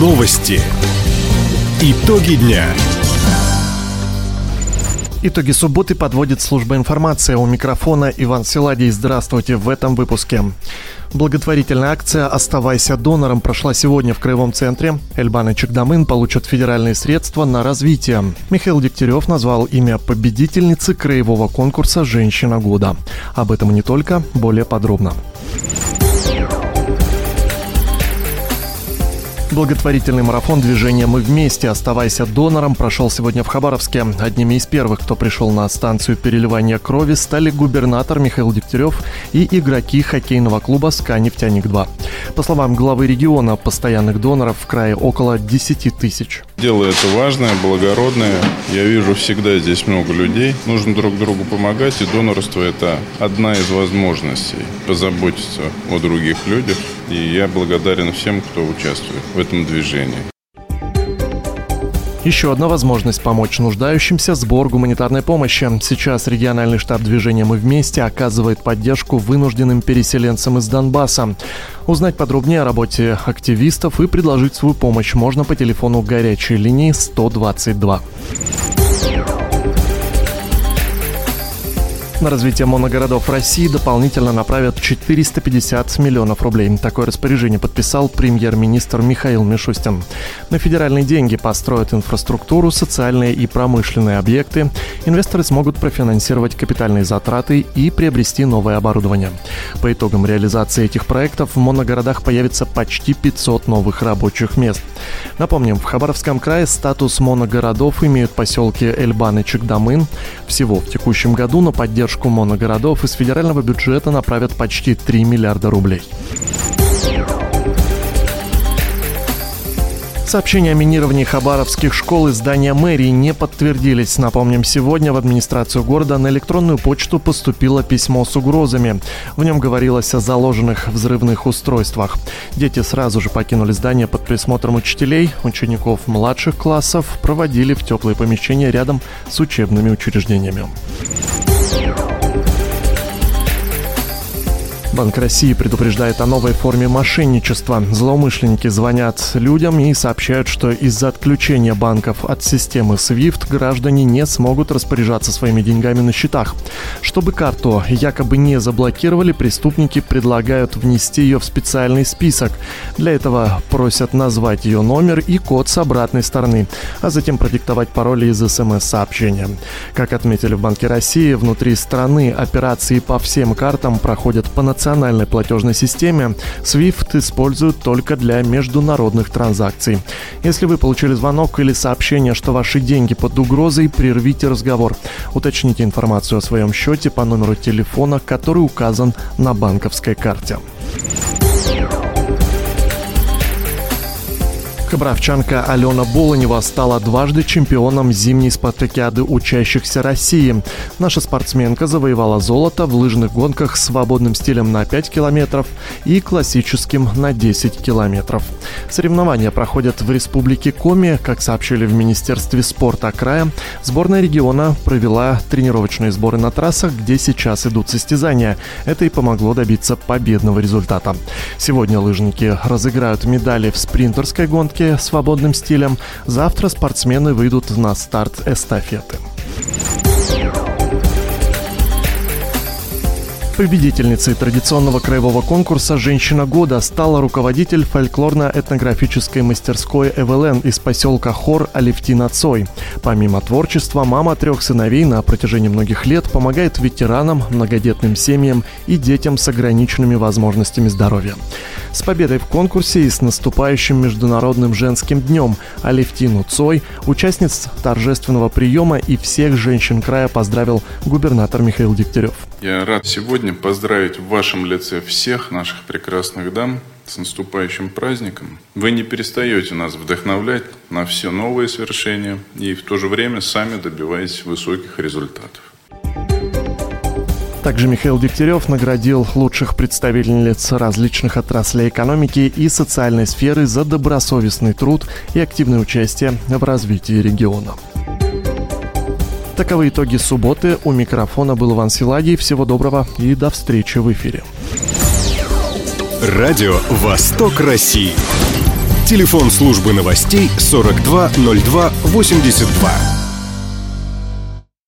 Новости. Итоги дня. Итоги субботы подводит служба информации. У микрофона Иван Силадий. Здравствуйте в этом выпуске. Благотворительная акция «Оставайся донором» прошла сегодня в Краевом центре. Эльбан и Чекдамын получат федеральные средства на развитие. Михаил Дегтярев назвал имя победительницы краевого конкурса «Женщина года». Об этом и не только, более подробно. Благотворительный марафон движения «Мы вместе. Оставайся донором» прошел сегодня в Хабаровске. Одними из первых, кто пришел на станцию переливания крови, стали губернатор Михаил Дегтярев и игроки хоккейного клуба «СКА Нефтяник-2». По словам главы региона, постоянных доноров в крае около 10 тысяч. Дело это важное, благородное. Я вижу всегда здесь много людей. Нужно друг другу помогать, и донорство – это одна из возможностей позаботиться о других людях. И я благодарен всем, кто участвует в этом движении. Еще одна возможность помочь нуждающимся – сбор гуманитарной помощи. Сейчас региональный штаб движения «Мы вместе» оказывает поддержку вынужденным переселенцам из Донбасса. Узнать подробнее о работе активистов и предложить свою помощь можно по телефону горячей линии 122. На развитие моногородов России дополнительно направят 450 миллионов рублей. Такое распоряжение подписал премьер-министр Михаил Мишустин. На федеральные деньги построят инфраструктуру, социальные и промышленные объекты. Инвесторы смогут профинансировать капитальные затраты и приобрести новое оборудование. По итогам реализации этих проектов в моногородах появится почти 500 новых рабочих мест. Напомним, в Хабаровском крае статус моногородов имеют поселки Эльбан и Чекдамын. Всего в текущем году на поддержку поддержку моногородов из федерального бюджета направят почти 3 миллиарда рублей. Сообщения о минировании хабаровских школ и здания мэрии не подтвердились. Напомним, сегодня в администрацию города на электронную почту поступило письмо с угрозами. В нем говорилось о заложенных взрывных устройствах. Дети сразу же покинули здание под присмотром учителей. Учеников младших классов проводили в теплые помещения рядом с учебными учреждениями. Банк России предупреждает о новой форме мошенничества. Злоумышленники звонят людям и сообщают, что из-за отключения банков от системы SWIFT граждане не смогут распоряжаться своими деньгами на счетах. Чтобы карту якобы не заблокировали, преступники предлагают внести ее в специальный список. Для этого просят назвать ее номер и код с обратной стороны, а затем продиктовать пароли из смс-сообщения. Как отметили в Банке России, внутри страны операции по всем картам проходят по национальному национальной платежной системе SWIFT используют только для международных транзакций. Если вы получили звонок или сообщение, что ваши деньги под угрозой, прервите разговор. Уточните информацию о своем счете по номеру телефона, который указан на банковской карте. Хабаровчанка Алена Болонева стала дважды чемпионом зимней спартакиады учащихся России. Наша спортсменка завоевала золото в лыжных гонках с свободным стилем на 5 километров и классическим на 10 километров. Соревнования проходят в Республике Коми. Как сообщили в Министерстве спорта края, сборная региона провела тренировочные сборы на трассах, где сейчас идут состязания. Это и помогло добиться победного результата. Сегодня лыжники разыграют медали в спринтерской гонке свободным стилем, завтра спортсмены выйдут на старт эстафеты. Победительницей традиционного краевого конкурса «Женщина года» стала руководитель фольклорно-этнографической мастерской «ЭВЛН» из поселка Хор Алевтина Цой. Помимо творчества, мама трех сыновей на протяжении многих лет помогает ветеранам, многодетным семьям и детям с ограниченными возможностями здоровья. С победой в конкурсе и с наступающим Международным женским днем Алевтину Цой, участниц торжественного приема и всех женщин края поздравил губернатор Михаил Дегтярев. Я рад сегодня поздравить в вашем лице всех наших прекрасных дам с наступающим праздником. Вы не перестаете нас вдохновлять на все новые свершения и в то же время сами добиваетесь высоких результатов. Также Михаил Дегтярев наградил лучших представительниц различных отраслей экономики и социальной сферы за добросовестный труд и активное участие в развитии региона. Таковы итоги субботы. У микрофона был Иван Силадий. Всего доброго и до встречи в эфире. Радио «Восток России». Телефон службы новостей 420282.